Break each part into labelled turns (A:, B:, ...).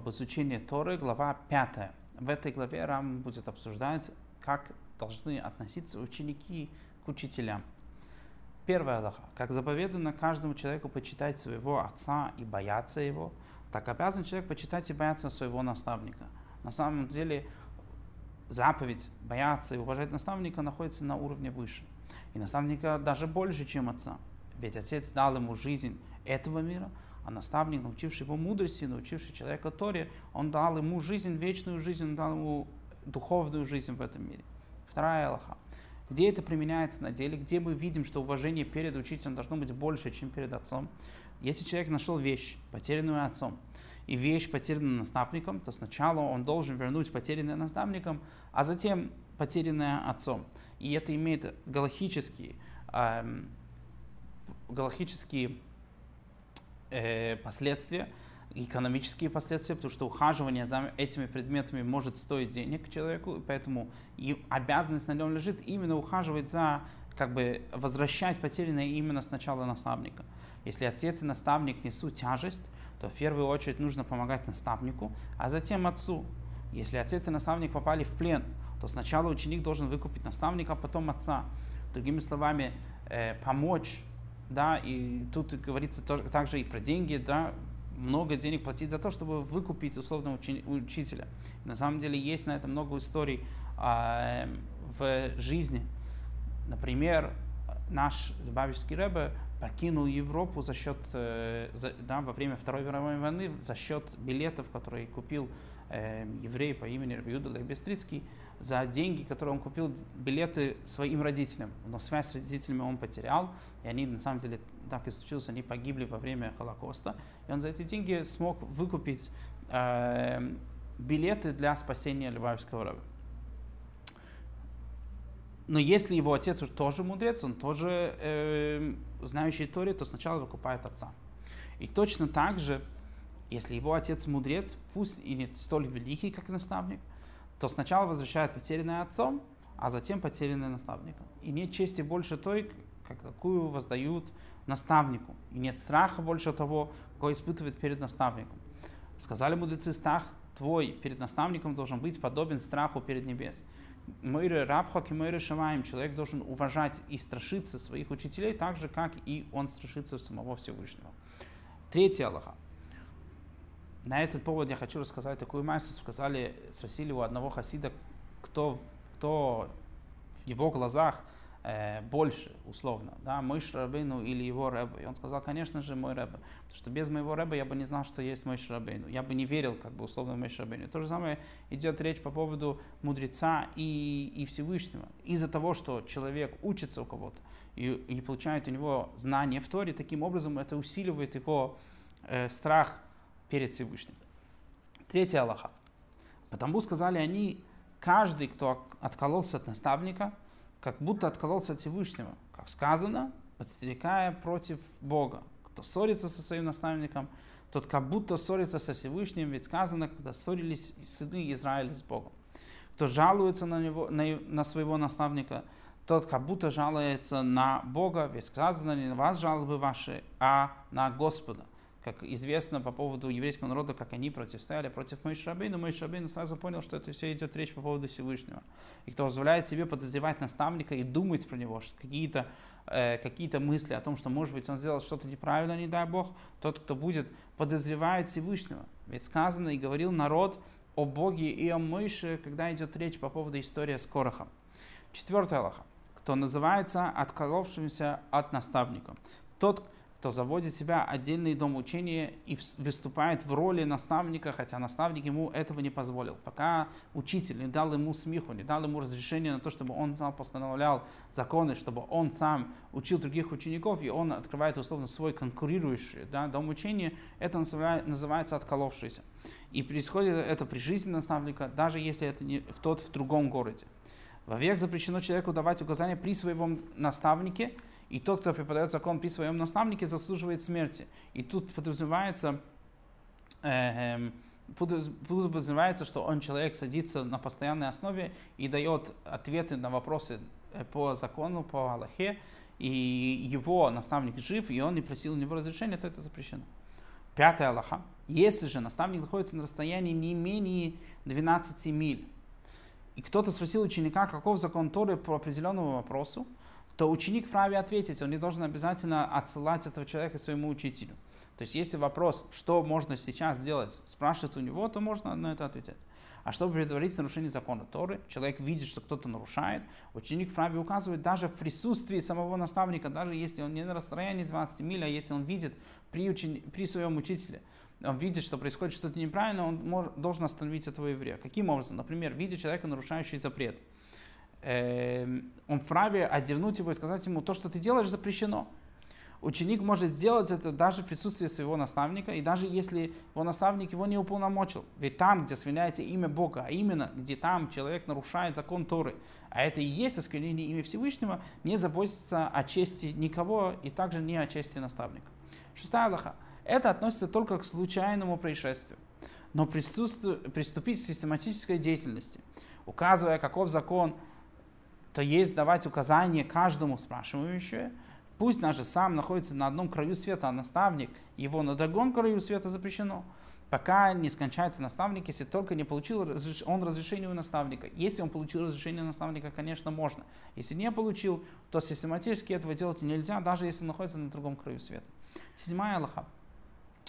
A: об изучении Торы, глава 5. В этой главе Рам будет обсуждать, как должны относиться ученики к учителям. Первая Аллаха. Как заповедано каждому человеку почитать своего отца и бояться его, так обязан человек почитать и бояться своего наставника. На самом деле заповедь бояться и уважать наставника находится на уровне выше. И наставника даже больше, чем отца. Ведь отец дал ему жизнь этого мира, а наставник, научивший его мудрости, научивший человека Торе, он дал ему жизнь, вечную жизнь, он дал ему духовную жизнь в этом мире. Вторая Аллаха. Где это применяется на деле, где мы видим, что уважение перед учителем должно быть больше, чем перед отцом. Если человек нашел вещь, потерянную отцом, и вещь потерянная наставником, то сначала он должен вернуть потерянное наставником, а затем потерянное отцом. И это имеет галахические, эм, галахические э, последствия, экономические последствия, потому что ухаживание за этими предметами может стоить денег человеку, и поэтому и обязанность на нем лежит именно ухаживать за, как бы возвращать потерянное именно сначала наставника. Если отец и наставник несут тяжесть, то в первую очередь нужно помогать наставнику, а затем отцу. Если отец и наставник попали в плен, то сначала ученик должен выкупить наставника, а потом отца. Другими словами, э, помочь, да, и тут говорится тоже, также и про деньги, да, много денег платить за то, чтобы выкупить условного учи- учителя. на самом деле есть на это много историй э, в жизни. Например, наш Любавичский Рэбе покинул Европу за счет, э, за, да, во время Второй мировой войны за счет билетов, которые купил э, еврей по имени Рабиуда Лайбестрицкий, за деньги, которые он купил билеты своим родителям. Но связь с родителями он потерял, и они, на самом деле, так и случилось, они погибли во время Холокоста. И он за эти деньги смог выкупить э, билеты для спасения Любавичского раба. Но если его отец тоже мудрец, он тоже э, знающий Торе, то сначала выкупает отца. И точно так же, если его отец мудрец, пусть и не столь великий, как наставник, то сначала возвращает потерянное отцом, а затем потерянное наставником. И нет чести больше той, как такую воздают наставнику. И нет страха больше того, кого испытывает перед наставником. Сказали мудрецы, страх твой перед наставником должен быть подобен страху перед небес. Мойры рабхак и мойры шамаем. Человек должен уважать и страшиться своих учителей, так же, как и он страшится самого Всевышнего. Третья Аллаха. На этот повод я хочу рассказать такую массу. Сказали, спросили у одного хасида, кто, кто в его глазах э, больше, условно, да, мой Шрабейну или его Рэбе. И он сказал, конечно же, мой Рэбе. Потому что без моего Рэбе я бы не знал, что есть мой Шрабейну. Я бы не верил, как бы, условно, в мой Шрабейну. То же самое идет речь по поводу мудреца и, и Всевышнего. Из-за того, что человек учится у кого-то и, и получает у него знания в Торе, таким образом это усиливает его э, страх перед Всевышним. Третья Аллаха. Потому сказали они, каждый, кто откололся от наставника – как будто откололся от Всевышнего. Как сказано, подстерегая против Бога. Кто ссорится со своим наставником, тот как будто ссорится со Всевышним, ведь сказано, когда ссорились сыны Израиля с Богом. Кто жалуется на, него, на, на своего наставника, тот как будто жалуется на Бога, ведь сказано не на вас жалобы ваши, а на Господа как известно по поводу еврейского народа, как они противостояли против Шабейну, Мой Шабейну сразу понял, что это все идет речь по поводу Всевышнего. И кто позволяет себе подозревать наставника и думать про него, что какие-то э, какие мысли о том, что, может быть, он сделал что-то неправильно, не дай Бог, тот, кто будет подозревает Всевышнего. Ведь сказано и говорил народ о Боге и о Мойше, когда идет речь по поводу истории с Корохом. Четвертая Аллаха. Кто называется отколовшимся от наставника. Тот, кто заводит себя отдельный дом учения и выступает в роли наставника, хотя наставник ему этого не позволил. Пока учитель не дал ему смеху, не дал ему разрешения на то, чтобы он сам постановлял законы, чтобы он сам учил других учеников, и он открывает условно свой конкурирующий да, дом учения, это называется отколовшийся. И происходит это при жизни наставника, даже если это не в тот в другом городе. Вовек запрещено человеку давать указания при своем наставнике – и тот, кто преподает закон при своем наставнике, заслуживает смерти. И тут подразумевается, э, э, подразумевается, что он человек садится на постоянной основе и дает ответы на вопросы э, по закону, по Аллахе, и его наставник жив, и он не просил у него разрешения, то это запрещено. Пятая Аллаха. Если же наставник находится на расстоянии не менее 12 миль, и кто-то спросил ученика, каков закон Торы по определенному вопросу, то ученик вправе ответить, он не должен обязательно отсылать этого человека своему учителю. То есть, если вопрос, что можно сейчас сделать, спрашивает у него, то можно на это ответить. А чтобы предотвратить нарушение закона Торы, человек видит, что кто-то нарушает, ученик вправе указывать даже в присутствии самого наставника, даже если он не на расстоянии 20 миль, а если он видит при, учени... при своем учителе, он видит, что происходит что-то неправильно, он может, должен остановить этого еврея. Каким образом? Например, видя человека, нарушающий запрет, он вправе отдернуть его и сказать ему, то, что ты делаешь, запрещено. Ученик может сделать это даже в присутствии своего наставника, и даже если его наставник его не уполномочил. Ведь там, где свиняется имя Бога, а именно, где там человек нарушает закон Торы, а это и есть осквернение имя Всевышнего, не заботится о чести никого и также не о чести наставника. Шестая Аллаха. Это относится только к случайному происшествию. Но приступить к систематической деятельности, указывая, каков закон, то есть давать указания каждому спрашивающему, пусть даже сам находится на одном краю света, а наставник его на другом краю света запрещено, пока не скончается наставник, если только не получил он разрешение у наставника. Если он получил разрешение у наставника, конечно, можно. Если не получил, то систематически этого делать нельзя, даже если он находится на другом краю света. Седьмая Аллаха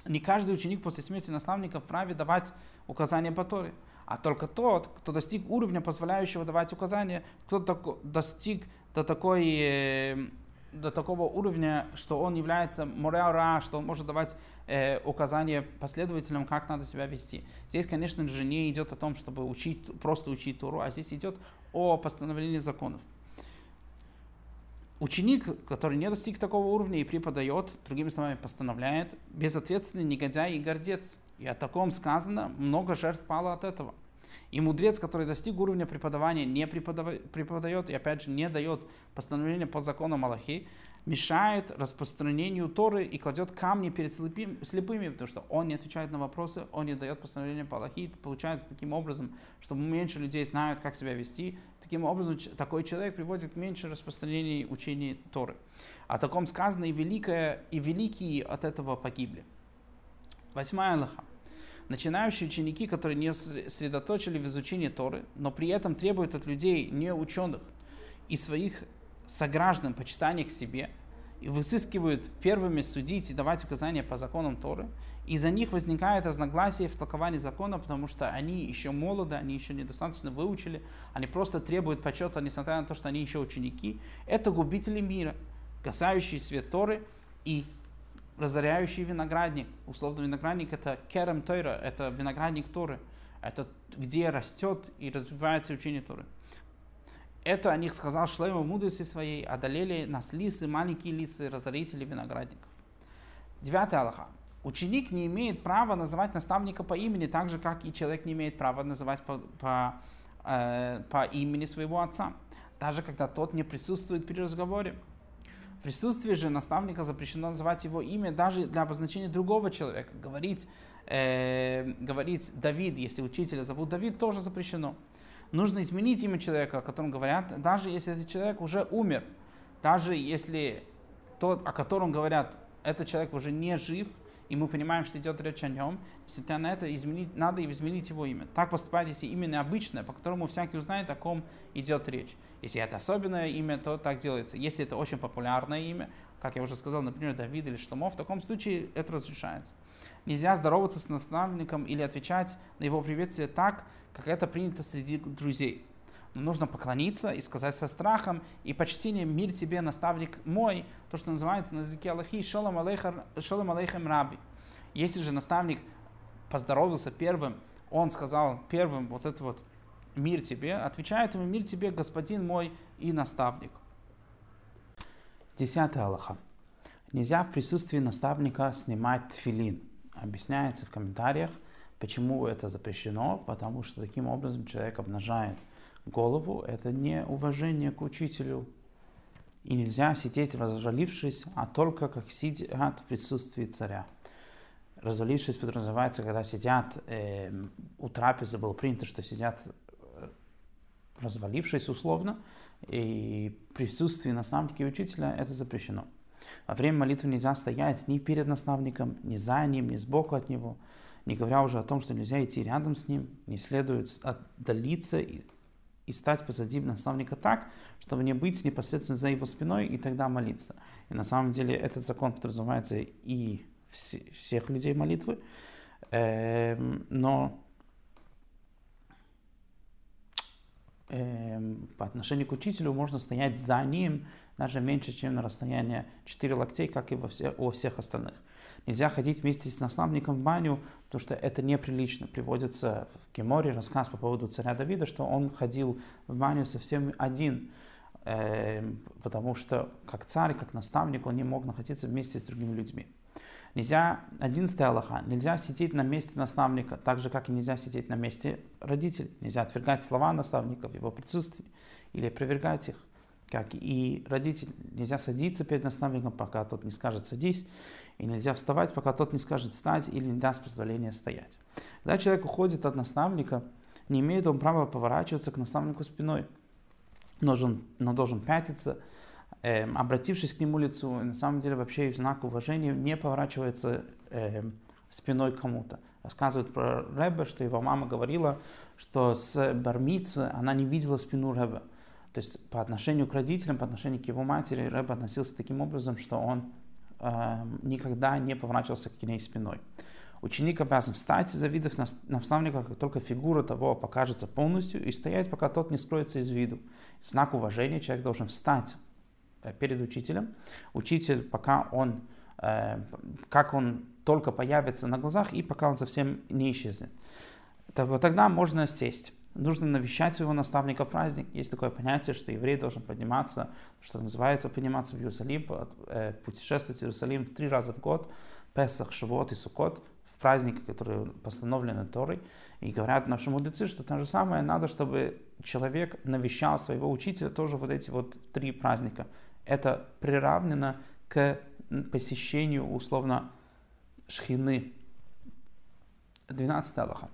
A: не каждый ученик после смерти наставника вправе давать указания по Торе, а только тот, кто достиг уровня, позволяющего давать указания, кто достиг до, такой, э, до такого уровня, что он является мореара, что он может давать э, указания последователям, как надо себя вести. Здесь, конечно же, не идет о том, чтобы учить, просто учить Туру, а здесь идет о постановлении законов. Ученик, который не достиг такого уровня и преподает, другими словами, постановляет, безответственный негодяй и гордец. И о таком сказано, много жертв пало от этого. И мудрец, который достиг уровня преподавания, не преподает и опять же не дает постановления по закону Малахи, мешает распространению Торы и кладет камни перед слепыми, потому что он не отвечает на вопросы, он не дает постановления по Аллахи. Получается таким образом, чтобы меньше людей знают, как себя вести. Таким образом, такой человек приводит к меньше распространения учения Торы. О таком сказано и великое, и великие от этого погибли. Восьмая Аллаха. Начинающие ученики, которые не сосредоточили в изучении Торы, но при этом требуют от людей, не ученых, и своих сограждан почитание к себе и высыскивают первыми судить и давать указания по законам Торы, и за них возникает разногласие в толковании закона, потому что они еще молоды, они еще недостаточно выучили, они просто требуют почета, несмотря на то, что они еще ученики. Это губители мира, касающие свет Торы и разоряющий виноградник. Условно виноградник это керем Тойра, это виноградник Торы. Это где растет и развивается учение Торы. Это о них сказал Шлейма в мудрости своей, одолели нас лисы, маленькие лисы, разорители виноградников. Девятый Аллаха. Ученик не имеет права называть наставника по имени, так же, как и человек не имеет права называть по, по, э, по имени своего отца, даже когда тот не присутствует при разговоре. В присутствии же наставника запрещено называть его имя даже для обозначения другого человека. Говорить, э, говорить Давид, если учителя зовут Давид, тоже запрещено нужно изменить имя человека, о котором говорят, даже если этот человек уже умер, даже если тот, о котором говорят, этот человек уже не жив, и мы понимаем, что идет речь о нем, если на это изменить, надо изменить его имя. Так поступать, если имя необычное, по которому всякий узнает, о ком идет речь. Если это особенное имя, то так делается. Если это очень популярное имя, как я уже сказал, например, Давид или Штамо, в таком случае это разрешается. Нельзя здороваться с наставником или отвечать на его приветствие так, как это принято среди друзей. Но нужно поклониться и сказать со страхом и почтением «Мир тебе, наставник мой», то, что называется на языке Аллахи «Шалом алейхем раби». Если же наставник поздоровался первым, он сказал первым вот это вот «Мир тебе», отвечает ему «Мир тебе, господин мой и наставник». Десятый Аллаха. Нельзя в присутствии наставника снимать тфилин. Объясняется в комментариях, почему это запрещено, потому что таким образом человек обнажает голову. Это не уважение к учителю. И нельзя сидеть развалившись, а только как сидят в присутствии царя. Развалившись подразумевается, когда сидят, э, у трапезы было принято, что сидят э, развалившись условно, и в присутствии наставника и учителя это запрещено. Во время молитвы нельзя стоять ни перед наставником, ни за ним, ни сбоку от него, не говоря уже о том, что нельзя идти рядом с ним, не следует отдалиться и, стать позади наставника так, чтобы не быть непосредственно за его спиной и тогда молиться. И на самом деле этот закон подразумевается и все, всех людей молитвы, эм, но эм, по отношению к учителю можно стоять за ним даже меньше, чем на расстояние 4 локтей, как и во все, у всех остальных. Нельзя ходить вместе с наставником в баню, потому что это неприлично. Приводится в Геморе рассказ по поводу царя Давида, что он ходил в баню совсем один, э, потому что как царь, как наставник, он не мог находиться вместе с другими людьми. Нельзя, 11 Аллаха, нельзя сидеть на месте наставника, так же, как и нельзя сидеть на месте родителей. Нельзя отвергать слова наставника в его присутствии или опровергать их, как и родитель. Нельзя садиться перед наставником, пока тот не скажет «садись», и нельзя вставать, пока тот не скажет «встать» или не даст позволения стоять. Когда человек уходит от наставника, не имеет он права поворачиваться к наставнику спиной, но должен, но должен пятиться – э, обратившись к нему лицу, на самом деле вообще в знак уважения не поворачивается э, спиной кому-то. Рассказывают про Рэбе, что его мама говорила, что с Бармицы она не видела спину Рэбе. То есть по отношению к родителям, по отношению к его матери, Рэбе относился таким образом, что он э, никогда не поворачивался к ней спиной. Ученик обязан встать, завидев наставника, как только фигура того покажется полностью, и стоять, пока тот не скроется из виду. В знак уважения человек должен встать Э, перед учителем. Учитель, пока он, э, как он только появится на глазах и пока он совсем не исчезнет. Тогда можно сесть. Нужно навещать своего наставника в праздник. Есть такое понятие, что еврей должен подниматься, что называется подниматься в Иерусалим, э, путешествовать в Иерусалим в три раза в год, Песах, Шивот и Сукот, в праздники, которые постановлены Торой. И говорят наши мудрецы, что то же самое надо, чтобы человек навещал своего учителя тоже вот эти вот три праздника это приравнено к посещению условно шхины. 12 Аллаха.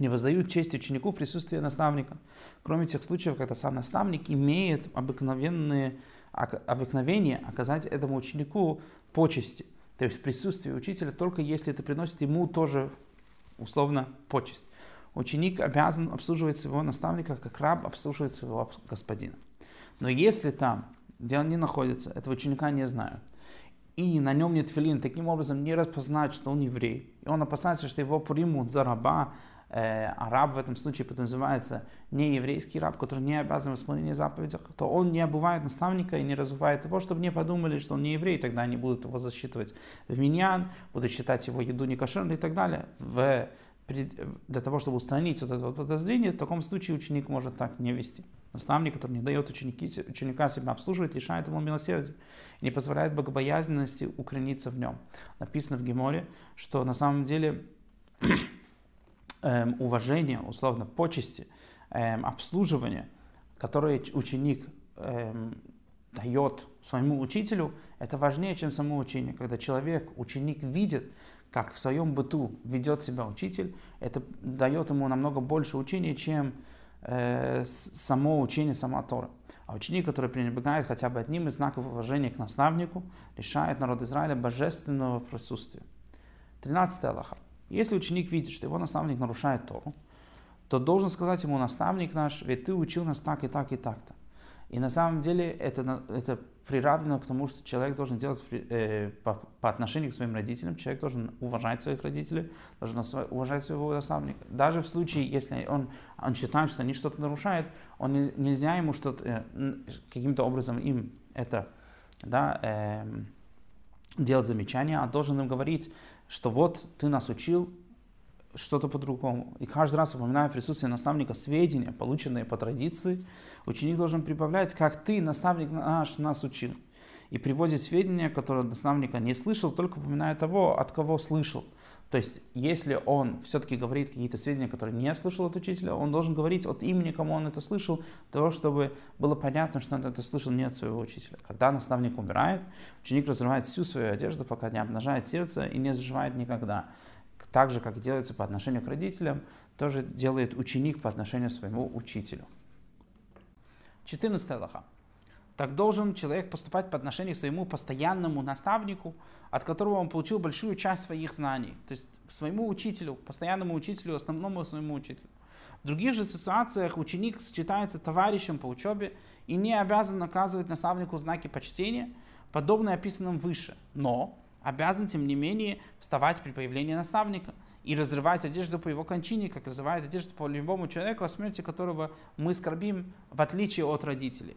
A: Не воздают честь ученику в присутствии наставника, кроме тех случаев, когда сам наставник имеет обыкновенные, обыкновение оказать этому ученику почести. То есть в присутствии учителя, только если это приносит ему тоже условно почесть. Ученик обязан обслуживать своего наставника, как раб обслуживает своего господина. Но если там где он не находится, этого ученика не знают. И на нем нет филин, таким образом не распознать, что он еврей. И он опасается, что его примут за раба, а раб в этом случае подразумевается не еврейский раб, который не обязан в исполнении заповедей, то он не обувает наставника и не развивает его, чтобы не подумали, что он не еврей, тогда они будут его засчитывать в миньян, будут считать его еду некошерной и так далее. В, для того, чтобы устранить вот это вот подозрение, в таком случае ученик может так не вести. Наставник, который не дает ученики, ученика себя обслуживать, лишает его милосердия и не позволяет богобоязненности укорениться в нем. Написано в Геморе, что на самом деле эм, уважение, условно, почести, эм, обслуживание, которое ученик эм, дает своему учителю, это важнее, чем само учение. Когда человек, ученик видит, как в своем быту ведет себя учитель, это дает ему намного больше учения, чем э, само учение, сама Тора. А ученик, который пренебрегает хотя бы одним из знаков уважения к наставнику, лишает народ Израиля божественного присутствия. 13 Аллаха. Если ученик видит, что его наставник нарушает Тору, то должен сказать ему, наставник наш, ведь ты учил нас так и так и так-то. И на самом деле это, это приравнено к тому, что человек должен делать э, по, по отношению к своим родителям, человек должен уважать своих родителей, должен уважать своего наставника. Даже в случае, если он, он считает, что они что-то нарушают, он не, нельзя ему что-то, э, каким-то образом им это да, э, делать замечания, а должен им говорить, что вот ты нас учил, что-то по-другому. И каждый раз, упоминая присутствие наставника, сведения, полученные по традиции, ученик должен прибавлять, как ты, наставник наш, нас учил. И приводит сведения, которые наставника не слышал, только упоминая того, от кого слышал. То есть, если он все-таки говорит какие-то сведения, которые не слышал от учителя, он должен говорить от имени, кому он это слышал, для того, чтобы было понятно, что он это слышал не от своего учителя. Когда наставник умирает, ученик разрывает всю свою одежду, пока не обнажает сердце и не заживает никогда так же, как делается по отношению к родителям, тоже делает ученик по отношению к своему учителю. 14 Аллаха. Так должен человек поступать по отношению к своему постоянному наставнику, от которого он получил большую часть своих знаний. То есть к своему учителю, постоянному учителю, основному своему учителю. В других же ситуациях ученик считается товарищем по учебе и не обязан наказывать наставнику знаки почтения, подобные описанным выше. Но обязан, тем не менее, вставать при появлении наставника и разрывать одежду по его кончине, как разрывает одежду по любому человеку, о смерти которого мы скорбим, в отличие от родителей.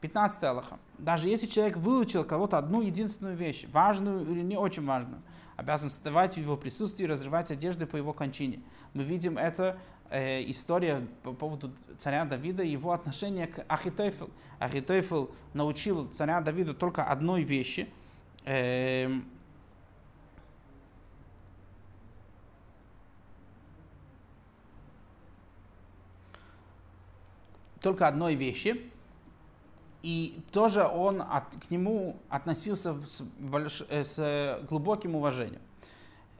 A: 15 Аллаха. Даже если человек выучил кого-то одну единственную вещь, важную или не очень важную, обязан вставать в его присутствии и разрывать одежды по его кончине. Мы видим это э, история по поводу царя Давида и его отношение к Ахитофел. Ахитофел научил царя Давида только одной вещи. Э, только одной вещи, и тоже он от, к нему относился с, больш, э, с глубоким уважением.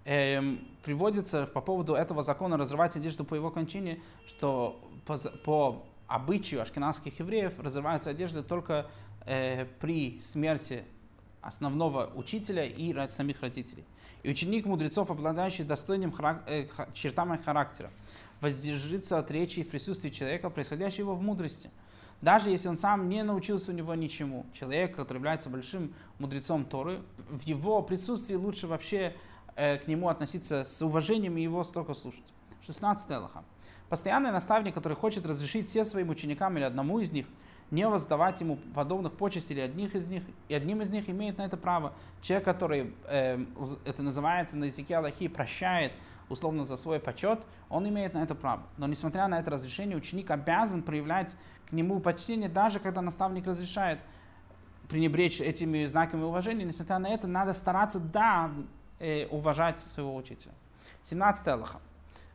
A: Эм, приводится по поводу этого закона разрывать одежду по его кончине, что по, по обычаю ашкенадских евреев разрываются одежды только э, при смерти основного учителя и самих родителей. И ученик мудрецов, обладающий достойным харак- э, чертами характера, воздержится от речи в присутствии человека, происходящего в мудрости – даже если он сам не научился у него ничему. Человек, который является большим мудрецом Торы, в его присутствии лучше вообще э, к нему относиться с уважением и его столько слушать. 16 Аллаха. Постоянный наставник, который хочет разрешить все своим ученикам или одному из них не воздавать ему подобных почестей или одних из них, и одним из них имеет на это право. Человек, который, э, это называется на языке Аллахи, прощает условно за свой почет, он имеет на это право. Но несмотря на это разрешение, ученик обязан проявлять к нему почтение, даже когда наставник разрешает пренебречь этими знаками уважения, несмотря на это, надо стараться, да, э, уважать своего учителя. 17 Аллаха.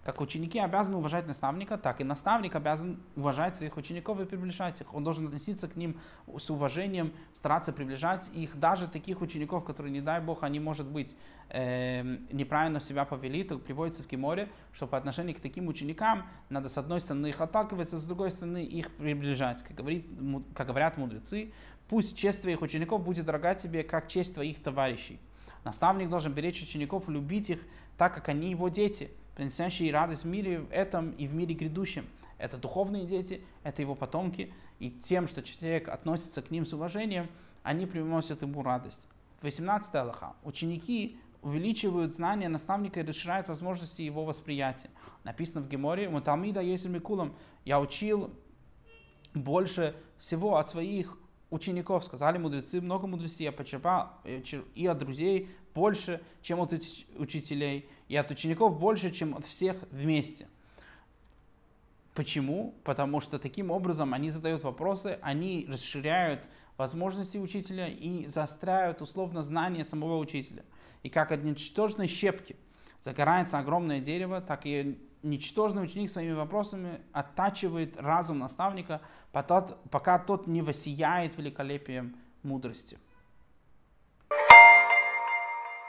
A: Как ученики обязаны уважать наставника, так и наставник обязан уважать своих учеников и приближать их. Он должен относиться к ним с уважением, стараться приближать их, даже таких учеников, которые, не дай бог, они, может быть, э, неправильно себя повели, то приводится в Киморе, что по отношению к таким ученикам надо с одной стороны их отталкивать, а с другой стороны их приближать. Как, говорит, как говорят мудрецы, пусть честь твоих учеников будет дорога тебе, как честь твоих товарищей. Наставник должен беречь учеников, любить их, так как они его дети – приносящие радость в мире этом и в мире грядущем. Это духовные дети, это его потомки, и тем, что человек относится к ним с уважением, они приносят ему радость. 18 Аллаха. Ученики увеличивают знания наставника и расширяют возможности его восприятия. Написано в Геморе, «Муталмида есть Микулам». Я учил больше всего от своих учеников. Сказали мудрецы, много мудрецов я почерпал э, и от друзей больше, чем от учителей, и от учеников больше, чем от всех вместе. Почему? Потому что таким образом они задают вопросы, они расширяют возможности учителя и заостряют условно знания самого учителя. И как от ничтожной щепки загорается огромное дерево, так и ничтожный ученик своими вопросами оттачивает разум наставника, пока тот не воссияет великолепием мудрости.